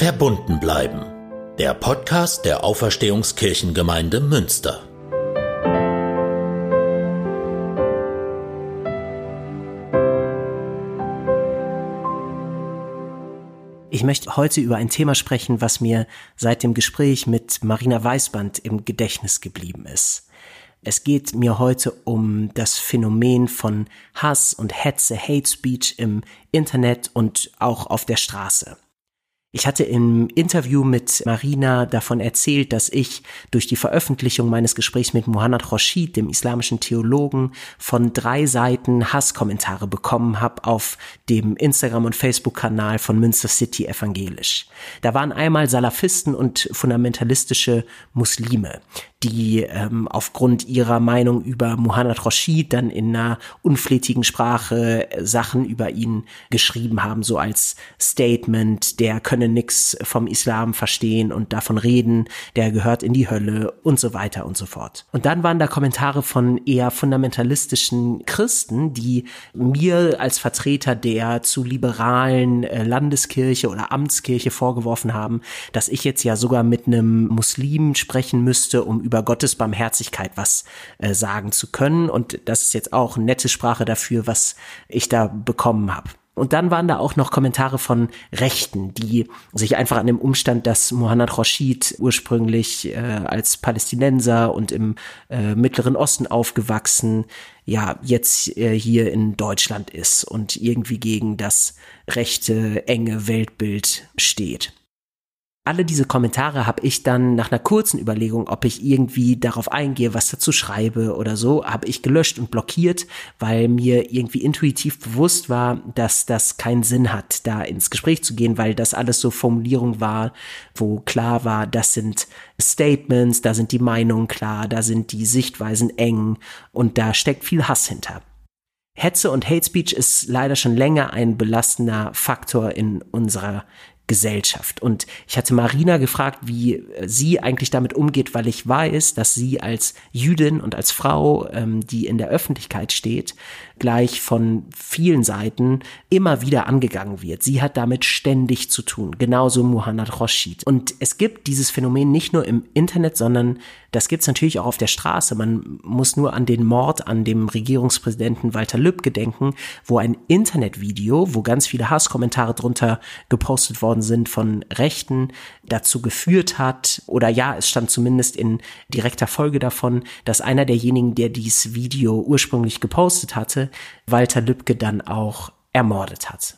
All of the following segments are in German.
Verbunden bleiben. Der Podcast der Auferstehungskirchengemeinde Münster. Ich möchte heute über ein Thema sprechen, was mir seit dem Gespräch mit Marina Weißband im Gedächtnis geblieben ist. Es geht mir heute um das Phänomen von Hass und Hetze, Hate Speech im Internet und auch auf der Straße. Ich hatte im Interview mit Marina davon erzählt, dass ich durch die Veröffentlichung meines Gesprächs mit Muhammad Rashid, dem islamischen Theologen, von drei Seiten Hasskommentare bekommen habe auf dem Instagram- und Facebook-Kanal von Münster City Evangelisch. Da waren einmal Salafisten und fundamentalistische Muslime, die ähm, aufgrund ihrer Meinung über Muhammad Rashid dann in einer unflätigen Sprache äh, Sachen über ihn geschrieben haben, so als Statement, der könne nix vom Islam verstehen und davon reden, der gehört in die Hölle und so weiter und so fort. Und dann waren da Kommentare von eher fundamentalistischen Christen, die mir als Vertreter der zu liberalen äh, Landeskirche oder Amtskirche vorgeworfen haben, dass ich jetzt ja sogar mit einem Muslim sprechen müsste, um über Gottes Barmherzigkeit was äh, sagen zu können. Und das ist jetzt auch nette Sprache dafür, was ich da bekommen habe. Und dann waren da auch noch Kommentare von Rechten, die sich einfach an dem Umstand, dass Mohammad Rashid ursprünglich äh, als Palästinenser und im äh, Mittleren Osten aufgewachsen, ja, jetzt äh, hier in Deutschland ist und irgendwie gegen das rechte, enge Weltbild steht alle diese Kommentare habe ich dann nach einer kurzen Überlegung, ob ich irgendwie darauf eingehe, was dazu schreibe oder so, habe ich gelöscht und blockiert, weil mir irgendwie intuitiv bewusst war, dass das keinen Sinn hat, da ins Gespräch zu gehen, weil das alles so Formulierung war, wo klar war, das sind Statements, da sind die Meinungen klar, da sind die Sichtweisen eng und da steckt viel Hass hinter. Hetze und Hate Speech ist leider schon länger ein belastender Faktor in unserer Gesellschaft. Und ich hatte Marina gefragt, wie sie eigentlich damit umgeht, weil ich weiß, dass sie als Jüdin und als Frau, ähm, die in der Öffentlichkeit steht, gleich von vielen Seiten immer wieder angegangen wird. Sie hat damit ständig zu tun, genauso Muhammad Rashid. Und es gibt dieses Phänomen nicht nur im Internet, sondern das gibt es natürlich auch auf der Straße. Man muss nur an den Mord an dem Regierungspräsidenten Walter Lübcke denken, wo ein Internetvideo, wo ganz viele Hasskommentare drunter gepostet worden sind von Rechten, dazu geführt hat, oder ja, es stand zumindest in direkter Folge davon, dass einer derjenigen, der dieses Video ursprünglich gepostet hatte, Walter Lübcke dann auch ermordet hat.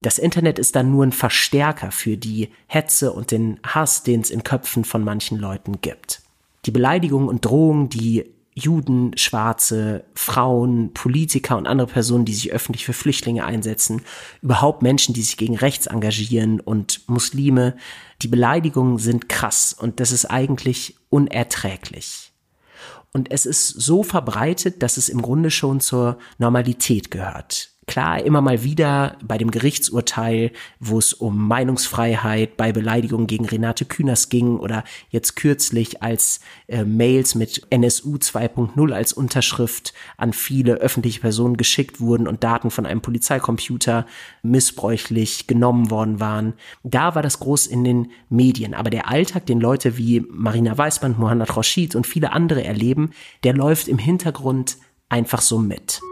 Das Internet ist dann nur ein Verstärker für die Hetze und den Hass, den es in Köpfen von manchen Leuten gibt. Die Beleidigungen und Drohungen, die Juden, Schwarze, Frauen, Politiker und andere Personen, die sich öffentlich für Flüchtlinge einsetzen, überhaupt Menschen, die sich gegen rechts engagieren und Muslime. Die Beleidigungen sind krass und das ist eigentlich unerträglich. Und es ist so verbreitet, dass es im Grunde schon zur Normalität gehört. Klar, immer mal wieder bei dem Gerichtsurteil, wo es um Meinungsfreiheit bei Beleidigungen gegen Renate Künast ging oder jetzt kürzlich als äh, Mails mit NSU 2.0 als Unterschrift an viele öffentliche Personen geschickt wurden und Daten von einem Polizeicomputer missbräuchlich genommen worden waren. Da war das groß in den Medien. Aber der Alltag, den Leute wie Marina Weißband, Mohammad Rashid und viele andere erleben, der läuft im Hintergrund einfach so mit.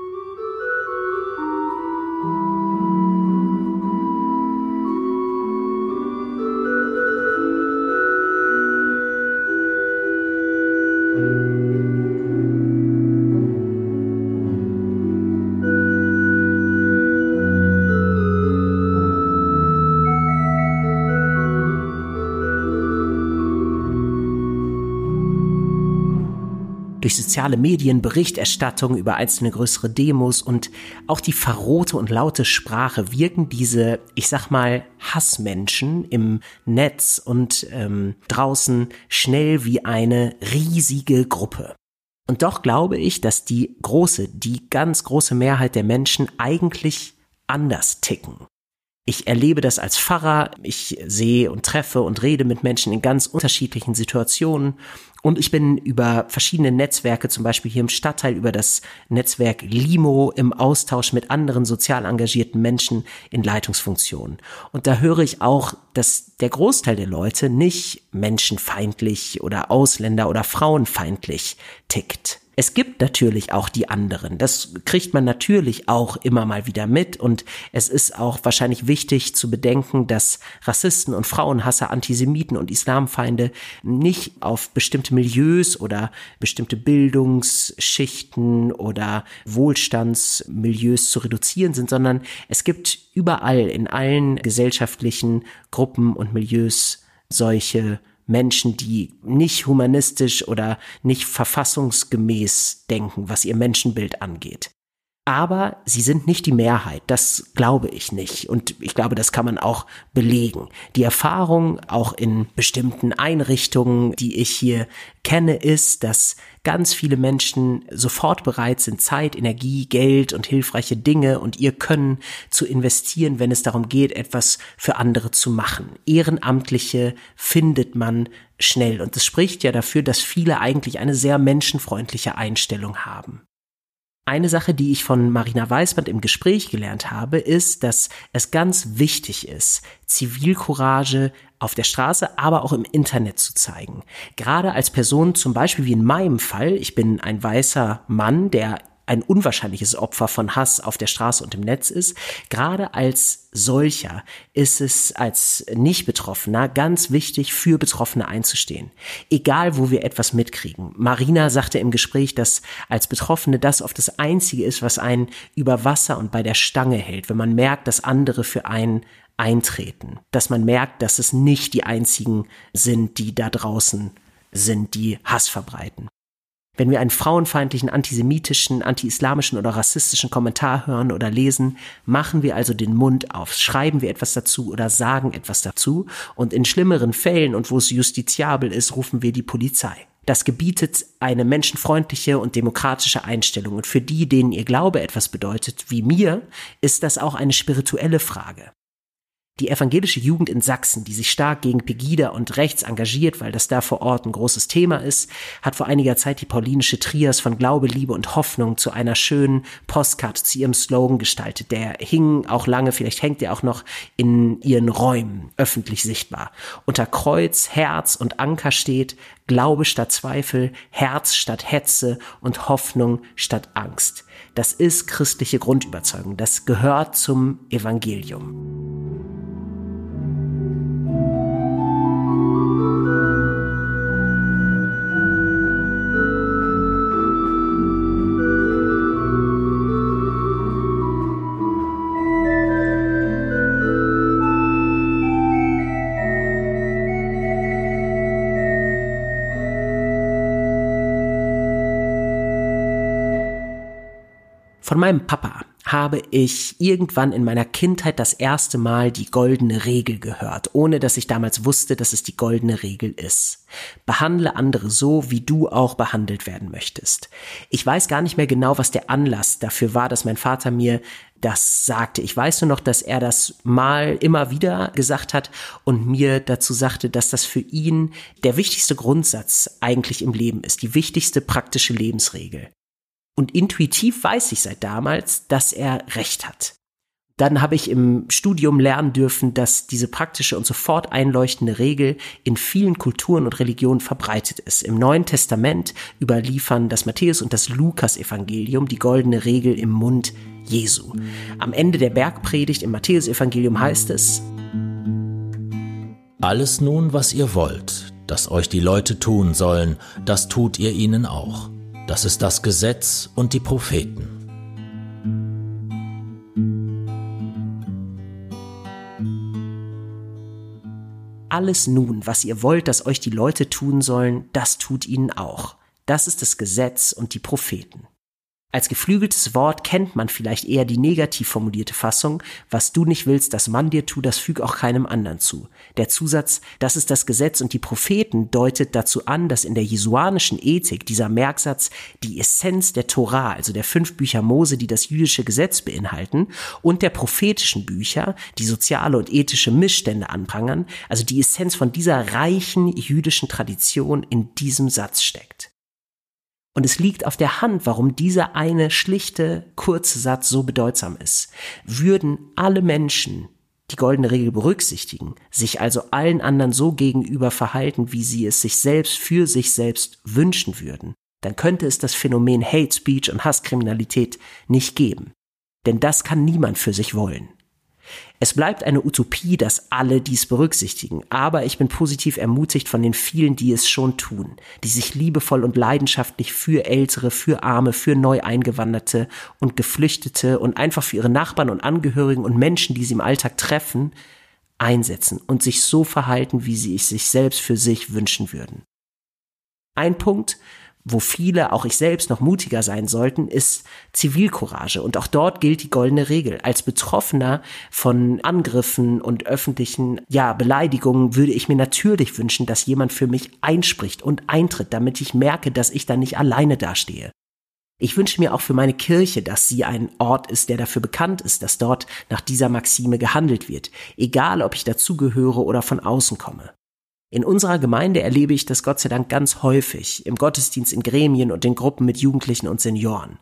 Soziale Medien, Berichterstattung über einzelne größere Demos und auch die verrohte und laute Sprache wirken diese, ich sag mal, Hassmenschen im Netz und ähm, draußen schnell wie eine riesige Gruppe. Und doch glaube ich, dass die große, die ganz große Mehrheit der Menschen eigentlich anders ticken. Ich erlebe das als Pfarrer. Ich sehe und treffe und rede mit Menschen in ganz unterschiedlichen Situationen. Und ich bin über verschiedene Netzwerke, zum Beispiel hier im Stadtteil, über das Netzwerk Limo im Austausch mit anderen sozial engagierten Menschen in Leitungsfunktionen. Und da höre ich auch, dass der Großteil der Leute nicht menschenfeindlich oder Ausländer oder frauenfeindlich tickt. Es gibt natürlich auch die anderen. Das kriegt man natürlich auch immer mal wieder mit. Und es ist auch wahrscheinlich wichtig zu bedenken, dass Rassisten und Frauenhasser, Antisemiten und Islamfeinde nicht auf bestimmte Milieus oder bestimmte Bildungsschichten oder Wohlstandsmilieus zu reduzieren sind, sondern es gibt überall in allen gesellschaftlichen Gruppen und Milieus solche Menschen, die nicht humanistisch oder nicht verfassungsgemäß denken, was ihr Menschenbild angeht. Aber sie sind nicht die Mehrheit, das glaube ich nicht. Und ich glaube, das kann man auch belegen. Die Erfahrung auch in bestimmten Einrichtungen, die ich hier kenne, ist, dass ganz viele Menschen sofort bereit sind, Zeit, Energie, Geld und hilfreiche Dinge und ihr Können zu investieren, wenn es darum geht, etwas für andere zu machen. Ehrenamtliche findet man schnell. Und das spricht ja dafür, dass viele eigentlich eine sehr menschenfreundliche Einstellung haben. Eine Sache, die ich von Marina Weißband im Gespräch gelernt habe, ist, dass es ganz wichtig ist, Zivilcourage auf der Straße, aber auch im Internet zu zeigen. Gerade als Person, zum Beispiel wie in meinem Fall, ich bin ein weißer Mann, der ein unwahrscheinliches Opfer von Hass auf der Straße und im Netz ist. Gerade als solcher ist es als Nicht-Betroffener ganz wichtig, für Betroffene einzustehen. Egal, wo wir etwas mitkriegen. Marina sagte im Gespräch, dass als Betroffene das oft das Einzige ist, was einen über Wasser und bei der Stange hält, wenn man merkt, dass andere für einen eintreten. Dass man merkt, dass es nicht die einzigen sind, die da draußen sind, die Hass verbreiten. Wenn wir einen frauenfeindlichen, antisemitischen, anti-islamischen oder rassistischen Kommentar hören oder lesen, machen wir also den Mund auf, schreiben wir etwas dazu oder sagen etwas dazu und in schlimmeren Fällen und wo es justiziabel ist, rufen wir die Polizei. Das gebietet eine menschenfreundliche und demokratische Einstellung. Und für die, denen ihr Glaube etwas bedeutet, wie mir, ist das auch eine spirituelle Frage. Die evangelische Jugend in Sachsen, die sich stark gegen Pegida und rechts engagiert, weil das da vor Ort ein großes Thema ist, hat vor einiger Zeit die paulinische Trias von Glaube, Liebe und Hoffnung zu einer schönen Postkarte zu ihrem Slogan gestaltet. Der hing auch lange, vielleicht hängt er auch noch in ihren Räumen öffentlich sichtbar. Unter Kreuz, Herz und Anker steht Glaube statt Zweifel, Herz statt Hetze und Hoffnung statt Angst. Das ist christliche Grundüberzeugung. Das gehört zum Evangelium. Von meinem Papa habe ich irgendwann in meiner Kindheit das erste Mal die goldene Regel gehört, ohne dass ich damals wusste, dass es die goldene Regel ist. Behandle andere so, wie du auch behandelt werden möchtest. Ich weiß gar nicht mehr genau, was der Anlass dafür war, dass mein Vater mir das sagte. Ich weiß nur noch, dass er das mal immer wieder gesagt hat und mir dazu sagte, dass das für ihn der wichtigste Grundsatz eigentlich im Leben ist, die wichtigste praktische Lebensregel. Und intuitiv weiß ich seit damals, dass er recht hat. Dann habe ich im Studium lernen dürfen, dass diese praktische und sofort einleuchtende Regel in vielen Kulturen und Religionen verbreitet ist. Im Neuen Testament überliefern das Matthäus und das Lukas-Evangelium die goldene Regel im Mund Jesu. Am Ende der Bergpredigt im Matthäus-Evangelium heißt es, Alles nun, was ihr wollt, dass euch die Leute tun sollen, das tut ihr ihnen auch das ist das Gesetz und die Propheten. Alles nun, was ihr wollt, dass euch die Leute tun sollen, das tut ihnen auch. Das ist das Gesetz und die Propheten. Als geflügeltes Wort kennt man vielleicht eher die negativ formulierte Fassung, was du nicht willst, dass man dir tu, das füg auch keinem anderen zu. Der Zusatz, das ist das Gesetz und die Propheten deutet dazu an, dass in der jesuanischen Ethik dieser Merksatz die Essenz der Torah, also der fünf Bücher Mose, die das jüdische Gesetz beinhalten, und der prophetischen Bücher, die soziale und ethische Missstände anprangern, also die Essenz von dieser reichen jüdischen Tradition in diesem Satz steckt. Und es liegt auf der Hand, warum dieser eine schlichte, kurze Satz so bedeutsam ist. Würden alle Menschen die goldene Regel berücksichtigen, sich also allen anderen so gegenüber verhalten, wie sie es sich selbst für sich selbst wünschen würden, dann könnte es das Phänomen Hate Speech und Hasskriminalität nicht geben. Denn das kann niemand für sich wollen. Es bleibt eine Utopie, dass alle dies berücksichtigen, aber ich bin positiv ermutigt von den vielen, die es schon tun, die sich liebevoll und leidenschaftlich für Ältere, für Arme, für Neueingewanderte und Geflüchtete und einfach für ihre Nachbarn und Angehörigen und Menschen, die sie im Alltag treffen, einsetzen und sich so verhalten, wie sie es sich selbst für sich wünschen würden. Ein Punkt, wo viele, auch ich selbst, noch mutiger sein sollten, ist Zivilcourage. Und auch dort gilt die goldene Regel. Als Betroffener von Angriffen und öffentlichen, ja, Beleidigungen würde ich mir natürlich wünschen, dass jemand für mich einspricht und eintritt, damit ich merke, dass ich da nicht alleine dastehe. Ich wünsche mir auch für meine Kirche, dass sie ein Ort ist, der dafür bekannt ist, dass dort nach dieser Maxime gehandelt wird, egal ob ich dazugehöre oder von außen komme. In unserer Gemeinde erlebe ich das Gott sei Dank ganz häufig, im Gottesdienst, in Gremien und in Gruppen mit Jugendlichen und Senioren.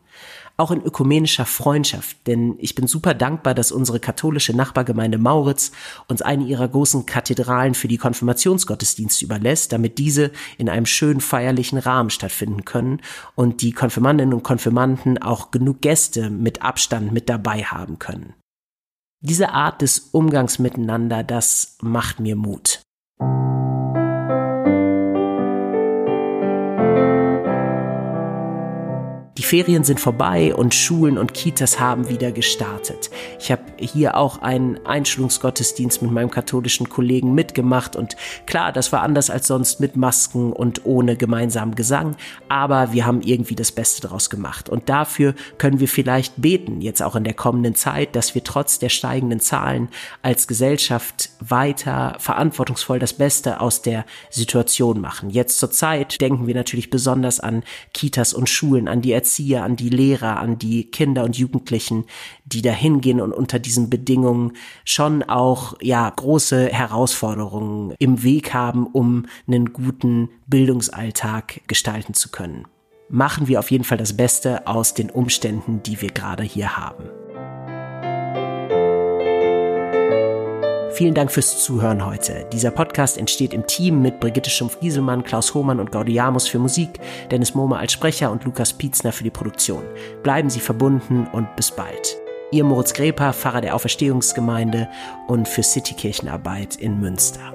Auch in ökumenischer Freundschaft, denn ich bin super dankbar, dass unsere katholische Nachbargemeinde Mauritz uns eine ihrer großen Kathedralen für die Konfirmationsgottesdienste überlässt, damit diese in einem schönen feierlichen Rahmen stattfinden können und die Konfirmandinnen und Konfirmanden auch genug Gäste mit Abstand mit dabei haben können. Diese Art des Umgangs miteinander, das macht mir Mut. Ferien sind vorbei und Schulen und Kitas haben wieder gestartet. Ich habe hier auch einen Einschulungsgottesdienst mit meinem katholischen Kollegen mitgemacht und klar, das war anders als sonst mit Masken und ohne gemeinsamen Gesang, aber wir haben irgendwie das Beste daraus gemacht und dafür können wir vielleicht beten, jetzt auch in der kommenden Zeit, dass wir trotz der steigenden Zahlen als Gesellschaft weiter verantwortungsvoll das Beste aus der Situation machen. Jetzt zur Zeit denken wir natürlich besonders an Kitas und Schulen, an die Erzieher, an die Lehrer, an die Kinder und Jugendlichen, die da hingehen und unter diesen Bedingungen schon auch, ja, große Herausforderungen im Weg haben, um einen guten Bildungsalltag gestalten zu können. Machen wir auf jeden Fall das Beste aus den Umständen, die wir gerade hier haben. Vielen Dank fürs Zuhören heute. Dieser Podcast entsteht im Team mit Brigitte Schumpf-Gieselmann, Klaus Hohmann und Gaudiamus für Musik, Dennis Mohmer als Sprecher und Lukas Pietzner für die Produktion. Bleiben Sie verbunden und bis bald. Ihr Moritz Greper, Pfarrer der Auferstehungsgemeinde und für Citykirchenarbeit in Münster.